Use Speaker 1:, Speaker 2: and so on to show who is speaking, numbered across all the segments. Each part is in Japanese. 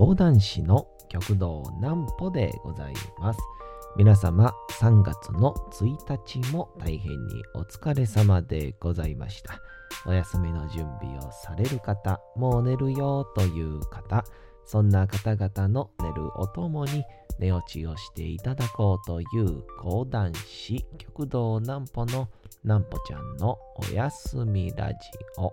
Speaker 1: 講談師の極道南歩でございます。皆様3月の1日も大変にお疲れ様でございました。お休みの準備をされる方、もう寝るよという方、そんな方々の寝るおともに寝落ちをしていただこうという講談師極道南歩の南歩ちゃんのおやすみラジオ。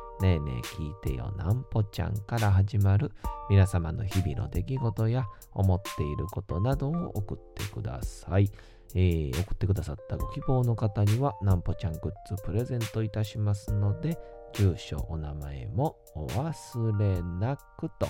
Speaker 1: ねえねえ聞いてよなんぽちゃんから始まる皆様の日々の出来事や思っていることなどを送ってください。えー送ってくださったご希望の方にはなんぽちゃんグッズプレゼントいたしますので、住所、お名前もお忘れなくと、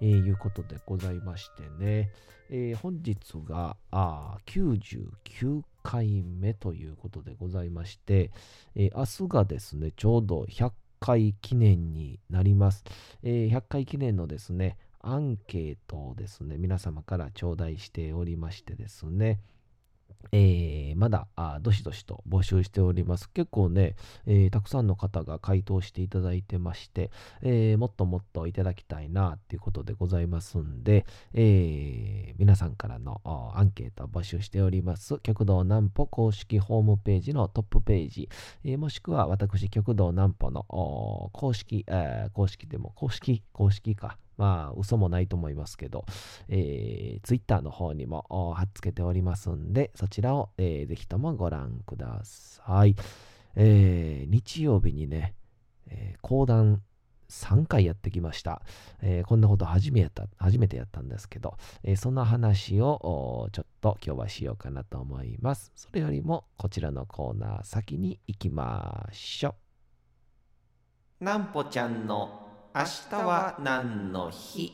Speaker 1: えーいうことでございましてね、えー本日があ99回目ということでございまして、えー明日がですね、ちょうど100回記念になります。えー100回記念のですね、アンケートをですね、皆様から頂戴しておりましてですね、えーまだあどしどしと募集しております。結構ね、えーたくさんの方が回答していただいてまして、えーもっともっといただきたいなっていうことでございますんで、え皆さんからのアンケートを募集しております。極道南歩公式ホームページのトップページ、えもしくは私、極道南歩の公式、え公式でも公式、公式か。まあ、嘘もないと思いますけど、えー、ツイッターの方にも貼っつけておりますんで、そちらを、えーぜひともご覧ください。えー日曜日にね、えー講談3回やってきました。えーこんなこと初めやった初めてやったんですけど、えーその話をちょっと今日はしようかなと思います。それよりもこちらのコーナー先に行きましょう。なんぽちゃんの明日は何の日？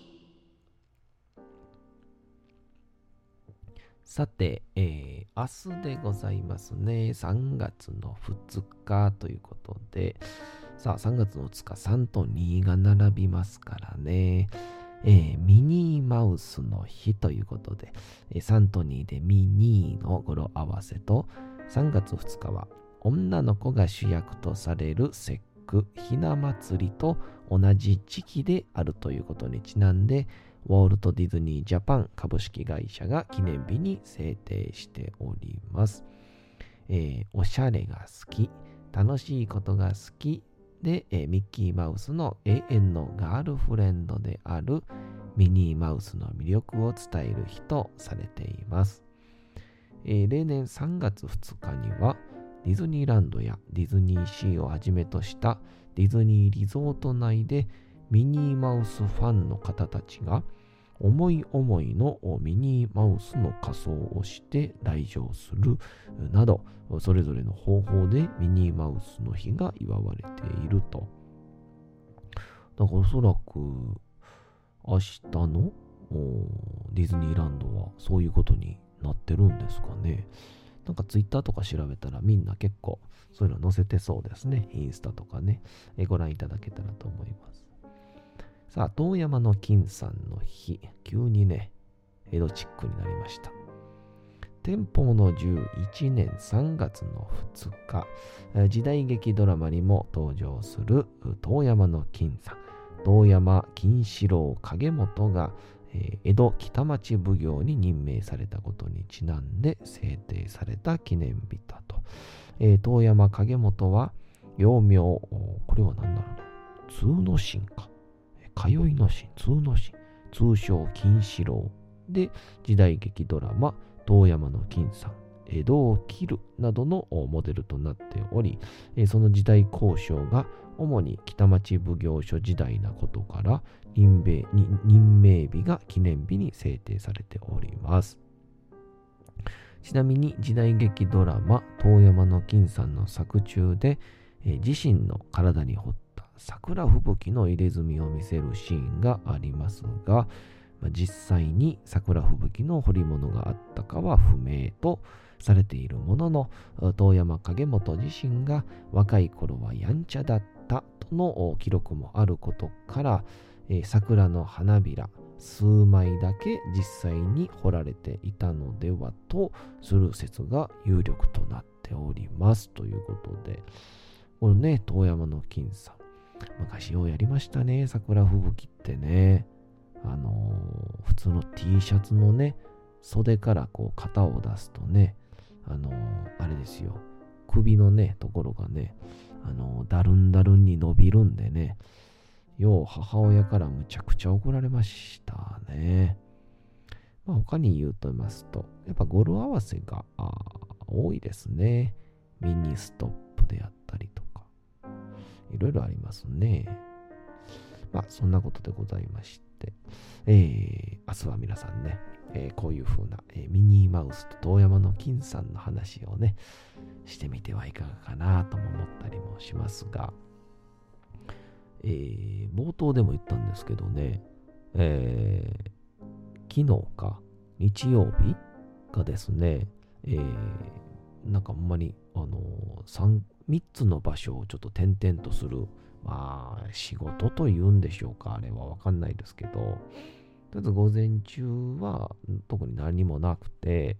Speaker 1: さて、えー明日でございますね。3月の2日ということで、さあ、3月の2日、3と2が並びますからね。えーミニーマウスの日ということで、えー3と2でミニーの語呂合わせと、3月2日は女の子が主役とされる節句、ひな祭りと同じ時期であるということにちなんで、ウォルト・ディズニー・ジャパン株式会社が記念日に制定しております。えーおしゃれが好き、楽しいことが好きで、えーミッキーマウスの永遠のガールフレンドであるミニーマウスの魅力を伝える日とされています。えー例年3月2日にはディズニーランドやディズニーシーをはじめとしたディズニーリゾート内でミニーマウスファンの方たちが思い思いのミニーマウスの仮装をして来場するなどそれぞれの方法でミニーマウスの日が祝われていると。だからおそらく明日のディズニーランドはそういうことになってるんですかね。なんかツイッターとか調べたらみんな結構そういうの載せてそうですね。インスタとかね。えご覧いただけたらと思います。さあ、遠山の金さんの日、急にね、江戸チックになりました。天保の11年3月の2日、時代劇ドラマにも登場する遠山の金さん、遠山金四郎影本が、江戸北町奉行に任命されたことにちなんで制定された記念日だと。え遠山影本は、幼名、これは何だろうな、通の神か。通いの神、通の神、通称金四郎。で時代劇ドラマ、遠山の金さん、江戸を切るなどのモデルとなっており、その時代交渉が主に北町奉行所時代なことから任命任命日が記念日に制定されております。ちなみに時代劇ドラマ「遠山の金さん」の作中で、えー自身の体に彫った桜吹雪の入れ墨を見せるシーンがありますが、実際に桜吹雪の彫り物があったかは不明とされているものの遠山影元自身が若い頃はやんちゃだったたとの記録もあることから、えー、桜の花びら数枚だけ実際に彫られていたのではとする説が有力となっております。ということでこのね遠山の金さん昔ようやりましたね桜吹雪ってね。あのー、普通の T シャツのね袖からこう型を出すとねあのー、あれですよ。首のねところがねあの、だるんだるんに伸びるんでねよう母親からむちゃくちゃ怒られましたね。まあ、他に言うと言いますと、やっぱ語呂合わせが多いですね。ミニストップであったりとか、いろいろありますね。まあ、そんなことでございまして、えー、明日は皆さんね、えー、こういう風な、えー、ミニーマウスと遠山の金さんの話をね、してみてはいかがかなとも思ったりもしますが、えー、冒頭でも言ったんですけどね、えー、昨日か、日曜日がですね、えー、なんかあんまり、あのー、3, つの場所をちょっと転々とする、まあ、仕事というんでしょうか、あれはわかんないですけど、とりあえず午前中は特に何もなくて、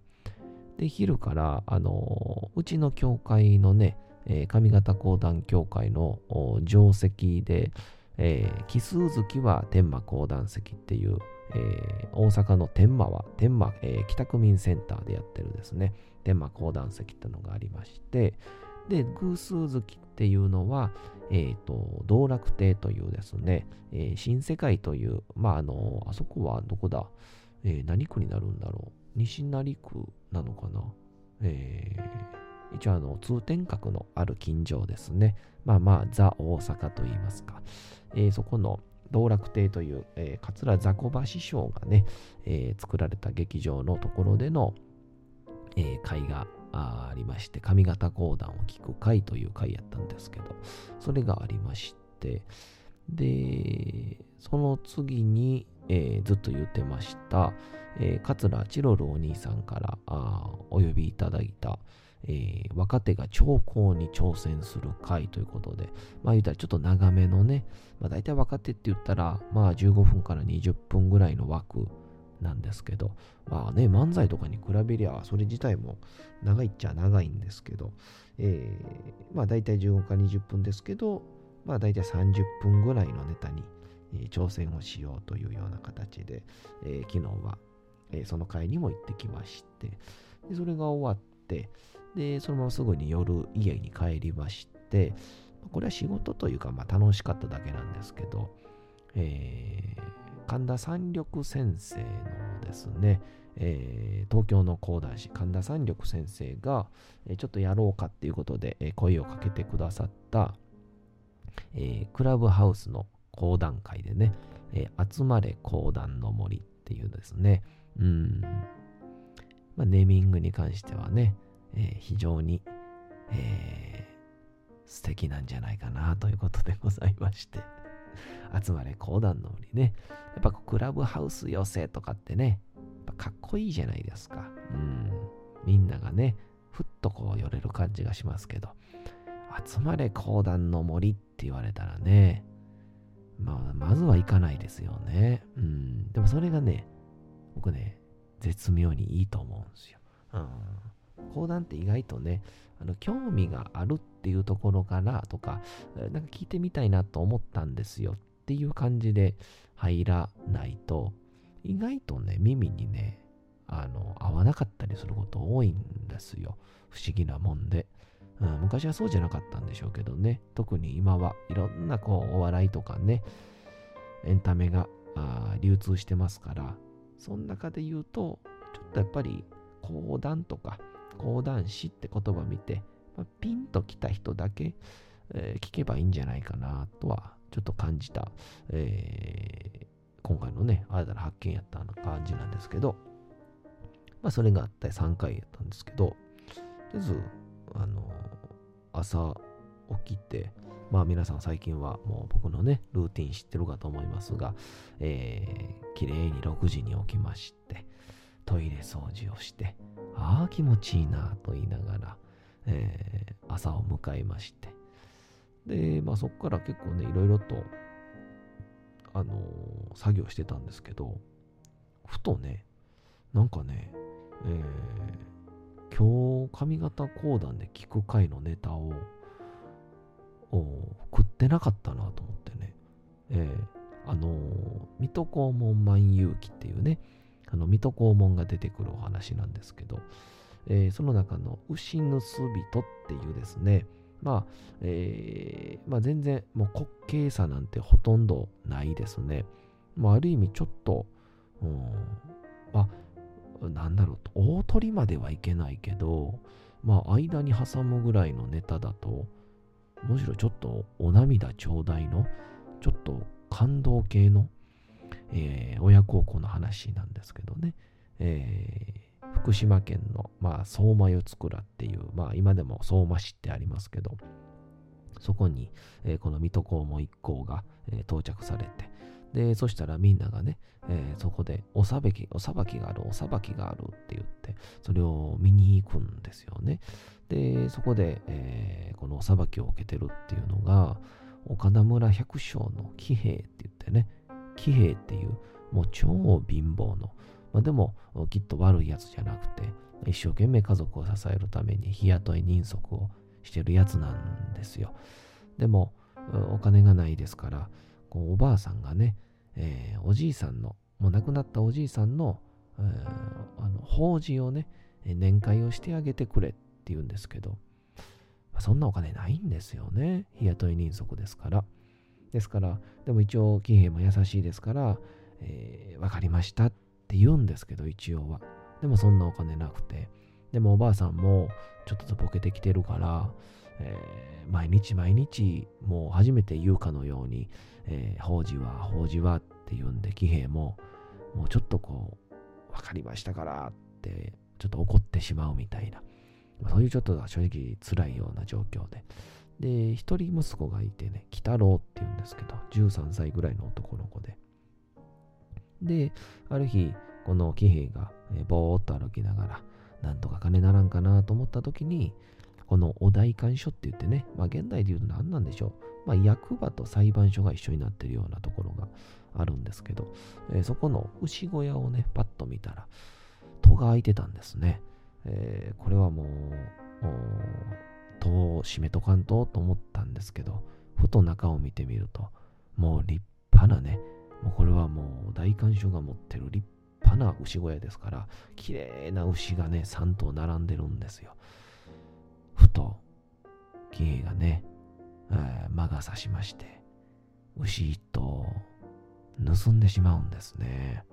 Speaker 1: で、昼から、あの、うちの教会のね、えー、上方講談協会の定石で、えー、奇数月は天満講談石っていう、えー、大阪の天満は天満、えー、北区民センターでやってるですね。天満講談石ってのがありましてで偶数月っていうのは、えーと、道楽亭というですね、えー、新世界というまああのあそこはどこだ、えー、何区になるんだろう。西成区なのかな？えー一応あの通天閣のある近所ですね。まあまあ、ザ・大阪と言いますか。えー、そこの道楽亭という、えー、桂雑魚場師匠がね、えー、作られた劇場のところでの、えー、会がありまして、上方講談を聞く会という会やったんですけど、それがありまして、で、その次に、えー、ずっと言ってました、えー、桂チロルお兄さんからお呼びいただいた、えー、若手が長考に挑戦する会ということで、まあ言ったらちょっと長めのね、まあ大体若手って言ったら、まあ15分から20分ぐらいの枠なんですけど、まあね、漫才とかに比べりゃ、それ自体も長いっちゃ長いんですけど、えー、まあ大体15分から20分ですけど、まあ大体30分ぐらいのネタに、挑戦をしようというような形で、え、昨日は、え、その会にも行ってきまして、でそれが終わって、で、そのまますぐに夜家に帰りまして、これは仕事というか、まあ楽しかっただけなんですけど、えー、神田三緑先生のですね、えー、東京の講談師神田三緑先生が、え、ちょっとやろうかっていうことで、え、声をかけてくださった、えクラブハウスの講談会でね、え集まれ講談の森っていうですね、うん、まあ、ネーミングに関してはね、えー、非常に、えー、素敵なんじゃないかなということでございまして。集まれ講談の森ね。やっぱクラブハウス寄せとかってね、やっぱかっこいいじゃないですか。うん。みんながね、ふっとこう寄れる感じがしますけど、集まれ講談の森ってって言われたらね、まあ、まずは行かないですよね。うん。でもそれがね、僕ね、絶妙にいいと思うんですよ。うん。講談って意外とね、あの興味があるっていうところからとか、なんか聞いてみたいなと思ったんですよっていう感じで入らないと、意外とね、耳にね、あの、合わなかったりすること多いんですよ。不思議なもんで。うん、昔はそうじゃなかったんでしょうけどね。特に今はいろんなこう、お笑いとかね、エンタメが流通してますから、その中で言うと、ちょっとやっぱり講談とか、講談師って言葉見て、まあ、ピンときた人だけ、えー、聞けばいいんじゃないかなとはちょっと感じた、えー、今回のね、新たな発見やった感じなんですけど、まあそれがあって3回やったんですけど、とりあえず、あの、朝起きて、まあ皆さん最近はもう僕のね、ルーティン知ってるかと思いますが、えー、綺麗に6時に起きまして、トイレ掃除をして、ああ気持ちいいなと言いながら、えー、朝を迎えまして、で、まあそこから結構ね、いろいろと、あのー、作業してたんですけど、ふとね、なんかね、えー、今日上方講談で聞く回のネタを食ってなかったなと思ってね、えー、あの、水戸黄門万有記っていうね、あの水戸黄門が出てくるお話なんですけど、えー、その中の牛盗人っていうですね、まあ、えー、まあ、全然もう滑稽さなんてほとんどないですね。まあ、ある意味ちょっと、うん、まあ、なんだろうと、大鳥まではいけないけど、まあ、間に挟むぐらいのネタだと、むしろちょっとお涙ちょうだいの、ちょっと感動系の、えー、親孝行の話なんですけどね、えー、福島県の、まあ、相馬四つ倉っていう、まあ、今でも相馬市ってありますけど、そこに、えー、この水戸黄門一行が、え、到着されて、で、そしたらみんながね、えー、そこでおさべき、おさばきがある、おさばきがあるって言って、それを見に行くんですよね。で、そこで、えー、このお裁きを受けてるっていうのが、岡田村百姓の騎兵って言ってね、騎兵っていう、もう超貧乏の、まあ、でもきっと悪いやつじゃなくて、一生懸命家族を支えるために日雇い人足をしてるやつなんですよ。でも、お金がないですから、こうおばあさんがね、えー、おじいさんの、もう亡くなったおじいさんの、え、あの法事をね、年会をしてあげてくれって言うんですけど、まあそんなお金ないんですよね。日雇い人足ですから。ですから、でも一応、騎兵も優しいですから、えー、分かりましたって言うんですけど、一応は。でもそんなお金なくて。でもおばあさんもちょっとずつボケてきてるから、えー、毎日毎日もう初めて言うかのように、えー、法事は法事はって言うんで、騎兵ももうちょっとこう、分かりましたからってちょっと怒ってしまうみたいな。そういうちょっと正直辛いような状況で。で、一人息子がいてね、鬼太郎って言うんですけど、13歳ぐらいの男の子で。で、ある日、この騎兵が、えぼーっと歩きながら、なんとか金ならんかなと思った時に、このお代官所って言ってね、まあ現代で言うと何なんでしょう。まあ役場と裁判所が一緒になってるようなところがあるんですけど、えー、そこの牛小屋をね、パッと見たら、戸が開いてたんですね。えー、これはもう、戸を閉めとかんとと思ったんですけど、ふと中を見てみると、もう立派なね、もうこれはもう大観賞が持ってる立派な牛小屋ですから、綺麗な牛がね、3頭並んでるんですよ。ふと、騎兵がね、え、魔が差しまして、牛一頭盗んでしまうんですね。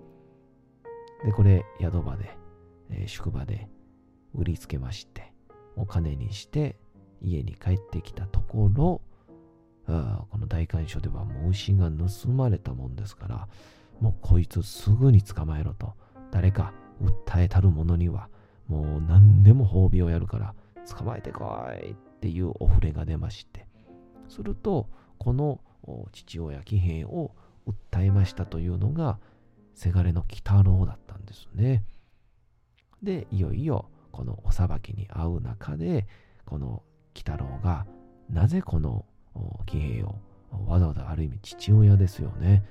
Speaker 1: で、これ、宿場で、えー、宿場で、売りつけまして、お金にして家に帰ってきたところ、あこの大観所ではもう牛が盗まれたもんですから、もうこいつすぐに捕まえろと、誰か訴えたる者には、もう何でも褒美をやるから、捕まえてこいっていうお触れが出まして、すると、この父親騎兵を訴えましたというのが、せがれの鬼太郎だったんですね。で、いよいよこのお裁きに遭う中で、この鬼太郎がなぜこの騎兵をわざわざある意味父親ですよね、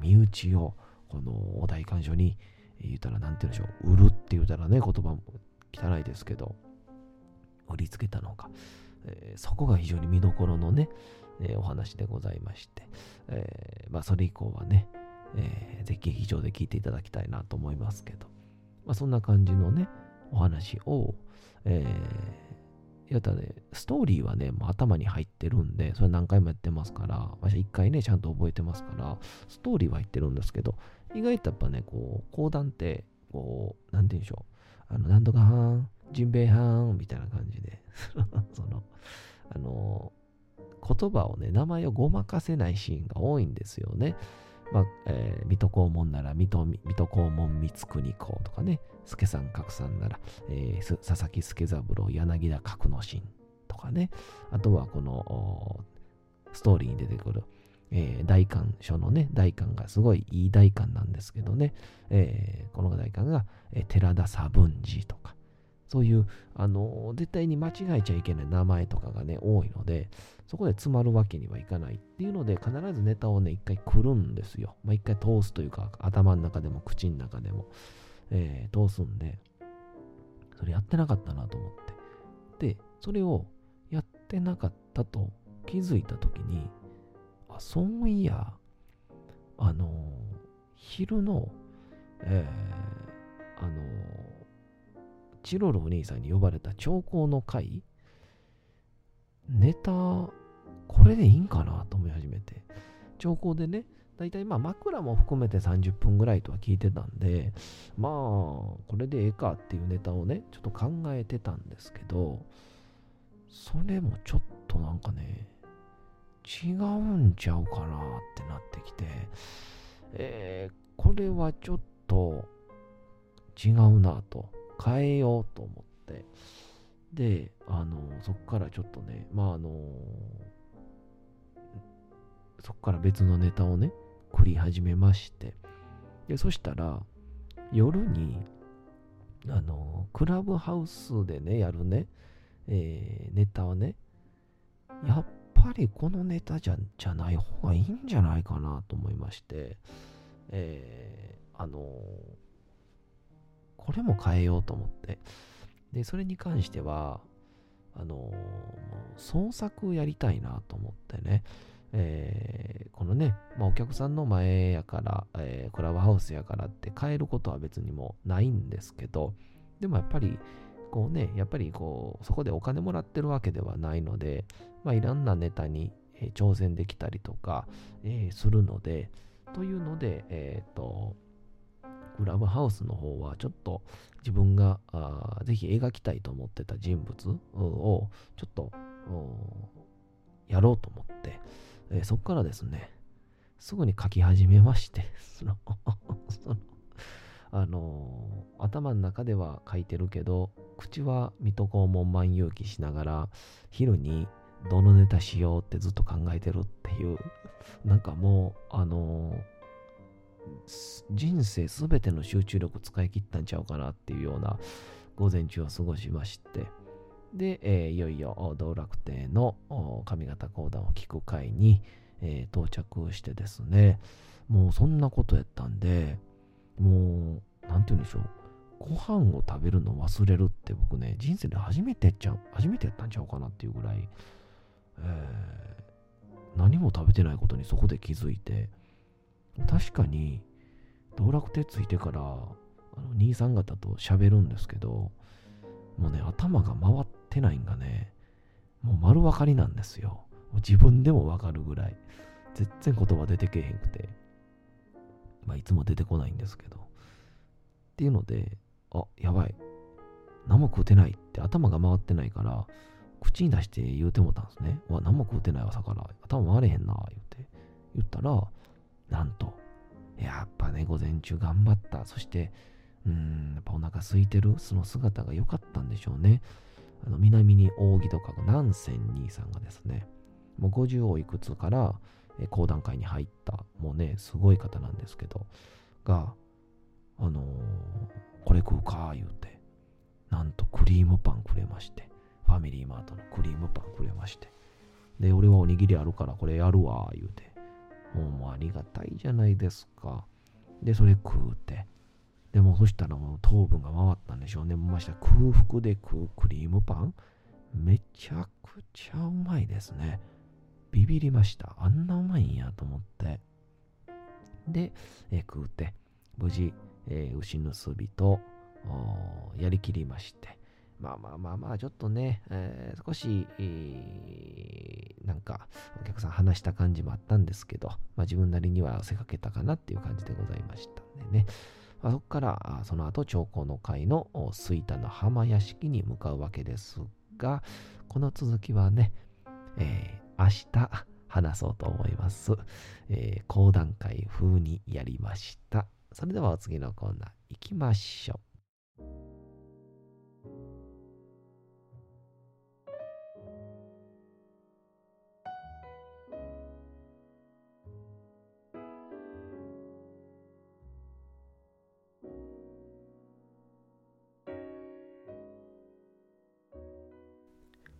Speaker 1: 身内をこのお代官所に言ったら何て言うんでしょう、売るって言うたらね、言葉も汚いですけど、売りつけたのか、えー、そこが非常に見どころのね、えー、お話でございまして、えー、まあそれ以降はね、えー、ぜひ劇場で聞いていただきたいなと思いますけど、まあそんな感じのね、お話を、えー、やったね、ストーリーはね、もう頭に入ってるんで、それ何回もやってますから、私一回ね、ちゃんと覚えてますから、ストーリーは入ってるんですけど、意外とやっぱね、こう、講談って、こう、なんて言うんでしょう、あの、なんとかはん、ジンベイはん、みたいな感じで、その、あの、言葉をね、名前をごまかせないシーンが多いんですよね。まあ、えー、水戸黄門なら水戸、水戸黄門光国公とかね、助さん角さんなら、えー、佐々木助三郎、柳田角之進とかね、あとはこの、ストーリーに出てくる、えー、大官書のね、大官がすごいいい大官なんですけどね、えー、この大官が、え、寺田左文寺とか、そういう、あの絶対に間違えちゃいけない名前とかがね、多いので、そこで詰まるわけにはいかないっていうので、必ずネタをね、一回くるんですよ。まあ、一回通すというか、頭の中でも口の中でも、えー、通すんで、それやってなかったなと思って。で、それをやってなかったと気づいたときに、あ、そういや、あの、昼の、えー、あのーチロルお兄さんに呼ばれた長考の会？ネタ、これでいいんかなと思い始めて。長考でね、だいたいまあ枕も含めて30分ぐらいとは聞いてたんで、まあ、これでええかっていうネタをね、ちょっと考えてたんですけど、それもちょっとなんかね、違うんちゃうかなってなってきて、えー、これはちょっと違うなと。変えようと思って、で、あの、そこからちょっとね、まああの、そこから別のネタをね、繰り始めまして、で、そしたら、夜に、あの、クラブハウスでね、やるね、えー、ネタはね、やっぱりこのネタじゃじゃない方がいいんじゃないかなと思いまして、えー、あのこれも変えようと思って。で、それに関しては、あの創作やりたいなと思ってね、えー、このね、まあ、お客さんの前やから、えー、クラブハウスやからって変えることは別にもないんですけど、でもやっぱり、こうね、やっぱりこう、そこでお金もらってるわけではないので、まあ、いろんなネタに、え、挑戦できたりとか、えー、するので、というので、えっ、ー、と、クラブハウスの方はちょっと自分がぜひ描きたいと思ってた人物をちょっとやろうと思って、えー、そこからですね、すぐに書き始めまして、そのそのあのー、頭の中では書いてるけど、口は水戸黄門万有記しながら、昼にどのネタしようってずっと考えてるっていう、なんかもう、あのー人生すべての集中力使い切ったんちゃうかなっていうような午前中を過ごしまして、で、えー、いよいよ道楽亭の上方講談を聞く会に、えー、到着してですね、もうそんなことやったんで、もう、なんて言うんでしょう。ご飯を食べるの忘れるって僕ね、人生で初めてやっちゃう、初めてやったんちゃうかなっていうぐらい、えー、何も食べてないことにそこで気づいて、確かに、道楽亭ついてから、あの兄さん方と喋るんですけど、もうね、頭が回ってないんがね、もう丸分かりなんですよ。自分でも分かるぐらい。全然言葉出てけへんくて。まあ、いつも出てこないんですけど。っていうので、あ、やばい。何も食うてないって頭が回ってないから、口に出して言うてもたんですね。わ、何も食うてない朝から。頭回れへんな、言うて。言ったら、なんと、やっぱね、午前中頑張った。そして、うん、やっぱお腹空いてる、その姿が良かったんでしょうね。あの南に扇とか南仙兄さんがですね、もう50をいくつから、講談会に入った、もうね、すごい方なんですけど、が、あのー、これ食うか、言うて、なんとクリームパンくれまして、ファミリーマートのクリームパンくれまして、で、俺はおにぎりあるからこれやるわ、言うて、もうありがたいじゃないですか。で、それ食うて。でもそしたらもう糖分が回ったんでしょうね。ました空腹で食うクリームパンめちゃくちゃうまいですね。ビビりました。あんなうまいんやと思って。で、え、食うて、無事、えー、牛のすびとやりきりまして。まあまあまあまあ、ちょっとね、えー、少し、えー、なんか、お客さん話した感じもあったんですけど、まあ自分なりには汗かけたかなっていう感じでございましたんでね。まあ、そこから、その後、長江の会の吹田の浜屋敷に向かうわけですが、この続きはね、えー、明日話そうと思います。えー、講談会風にやりました。それではお次のコーナー行きましょう。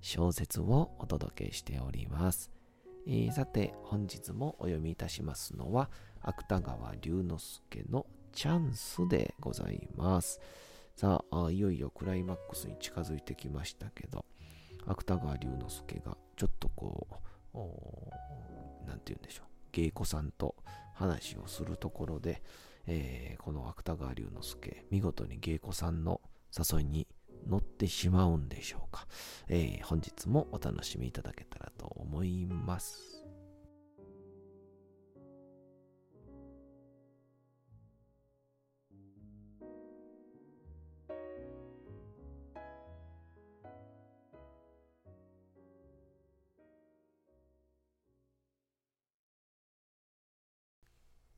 Speaker 1: 小説をお届けしております。えー、さて、本日もお読みいたしますのは、芥川龍之介のチャンスでございます。さあいよいよクライマックスに近づいてきましたけど、芥川龍之介がちょっとこう、なんて言うんでしょう、芸妓さんと話をするところで、えー、この芥川龍之介、見事に芸妓さんの誘いに乗ってしまうんでしょうか、えー、本日もお楽しみいただけたらと思います。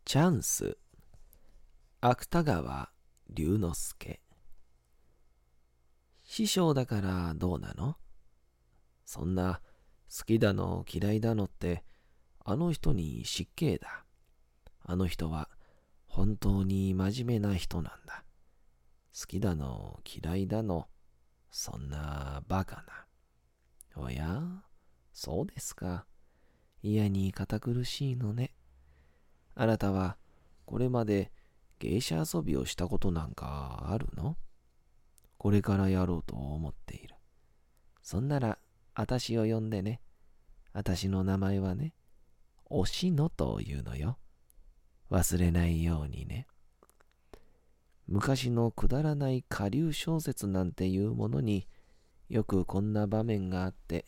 Speaker 1: チャンス。芥川龍之介。師匠だからどうなの？そんな好きだの嫌いだのってあの人に失敬だ。あの人は本当に真面目な人なんだ。好きだの嫌いだのそんなバカな。おや？そうですか。嫌に堅苦しいのね。あなたはこれまで芸者遊びをしたことなんかあるの？これからやろうと思っている。そんなら、あたしを呼んでね。あたしの名前はね、おしのというのよ。忘れないようにね。昔のくだらない下流小説なんていうものによくこんな場面があって、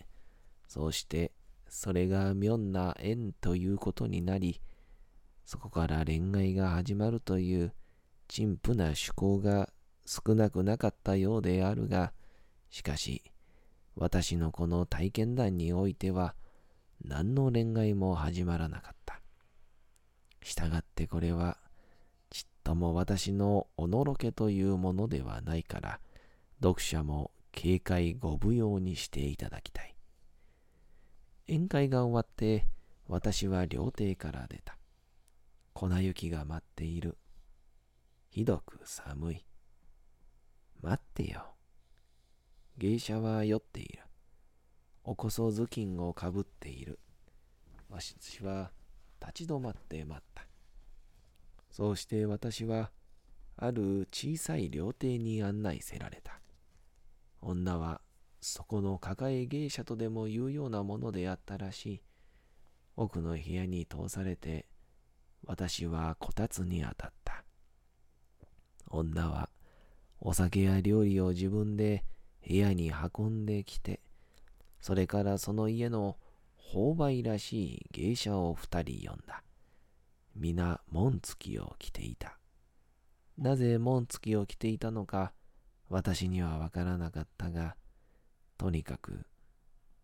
Speaker 1: そうしてそれが妙な縁ということになり、そこから恋愛が始まるという陳腐な趣向が少なくなかったようであるが、しかし、私のこの体験談においては、何の恋愛も始まらなかった。したがってこれは、ちっとも私のおのろけというものではないから、読者も警戒ご無用にしていただきたい。宴会が終わって、私は料亭から出た。粉雪が舞っている。ひどく寒い。待ってよ。芸者は酔っている。おこそ頭巾をかぶっている。わしは立ち止まって待った。そうして私はある小さい料亭に案内せられた。女はそこの抱え芸者とでも言うようなものであったらしい。奥の部屋に通されて私はこたつに当たった。女はお酒や料理を自分で部屋に運んできて、それからその家の購買らしい芸者を二人呼んだ。皆紋付きを着ていた。なぜ紋付きを着ていたのか私にはわからなかったが、とにかく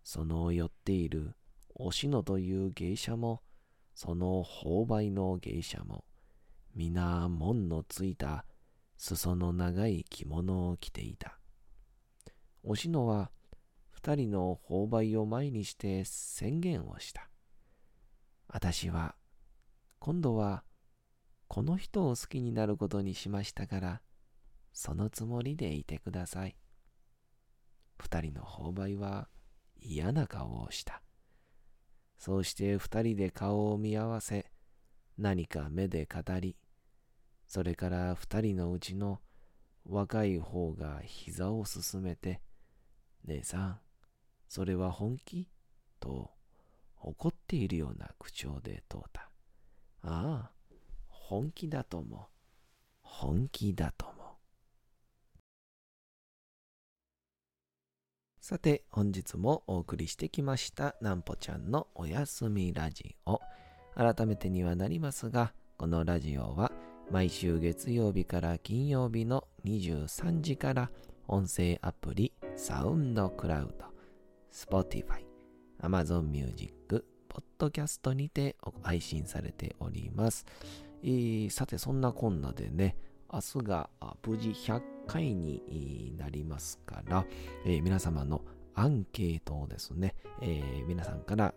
Speaker 1: その寄っているおしのという芸者もその購買の芸者も、皆門のついた裾の長い着物を着ていた。おしのは二人の購買を前にして宣言をした。私は今度はこの人を好きになることにしましたから、そのつもりでいてください。二人の購買は嫌な顔をした。そうして二人で顔を見合わせ、何か目で語り、それから二人のうちの若い方が膝をすすめて、姉さん、それは本気？と怒っているような口調で問うた。ああ、本気だとも、本気だとも。さて、本日もお送りしてきましたなんぽちゃんのおやすみラジオ。改めてにはなりますが、このラジオは毎週月曜日から金曜日の23時から音声アプリサウンドクラウド、Spotify、Amazon Music、Podcast にて配信されております。えー、さて、そんなこんなでね、明日が無事100回になりますから、えー、皆様のアンケートをですね、えー、皆さんから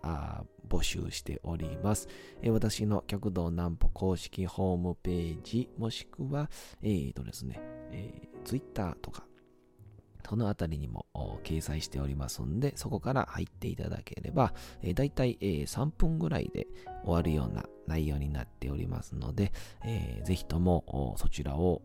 Speaker 1: 募集しております。えー、私の極道南歩公式ホームページ、もしくは、えーとですね、えー、Twitter とか、そのあたりにも掲載しておりますんで、そこから入っていただければ、えー、だいたい、えー、3分ぐらいで終わるような内容になっておりますので、えー、ぜひともそちらを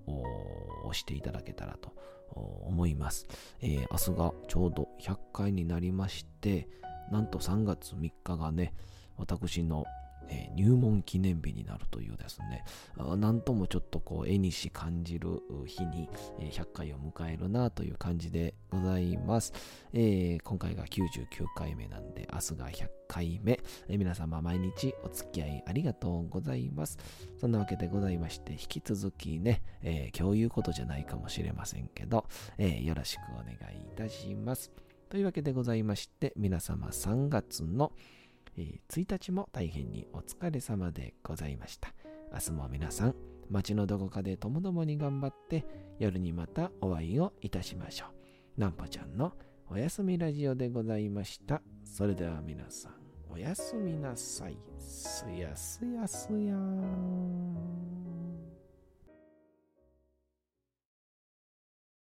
Speaker 1: 押していただけたらと思います。えー、明日がちょうど100回になりまして、なんと3月3日がね、私のえー、入門記念日になるというですね、なんともちょっとこう絵にし感じる日に、えー、100回を迎えるなという感じでございます、えー、今回が99回目なんで、明日が100回目、えー、皆様毎日お付き合いありがとうございます。そんなわけでございまして、引き続きね、えー、今日言うことじゃないかもしれませんけど、え、よろしくお願いいたします。というわけでございまして、皆様3月のえ、1日も大変にお疲れ様でございました。明日も皆さん、街のどこかでともどもに頑張って、夜にまたお会いをいたしましょう。なんぽちゃんのおやすみラジオでございました。それでは皆さん、おやすみなさい。すやすやすやーん。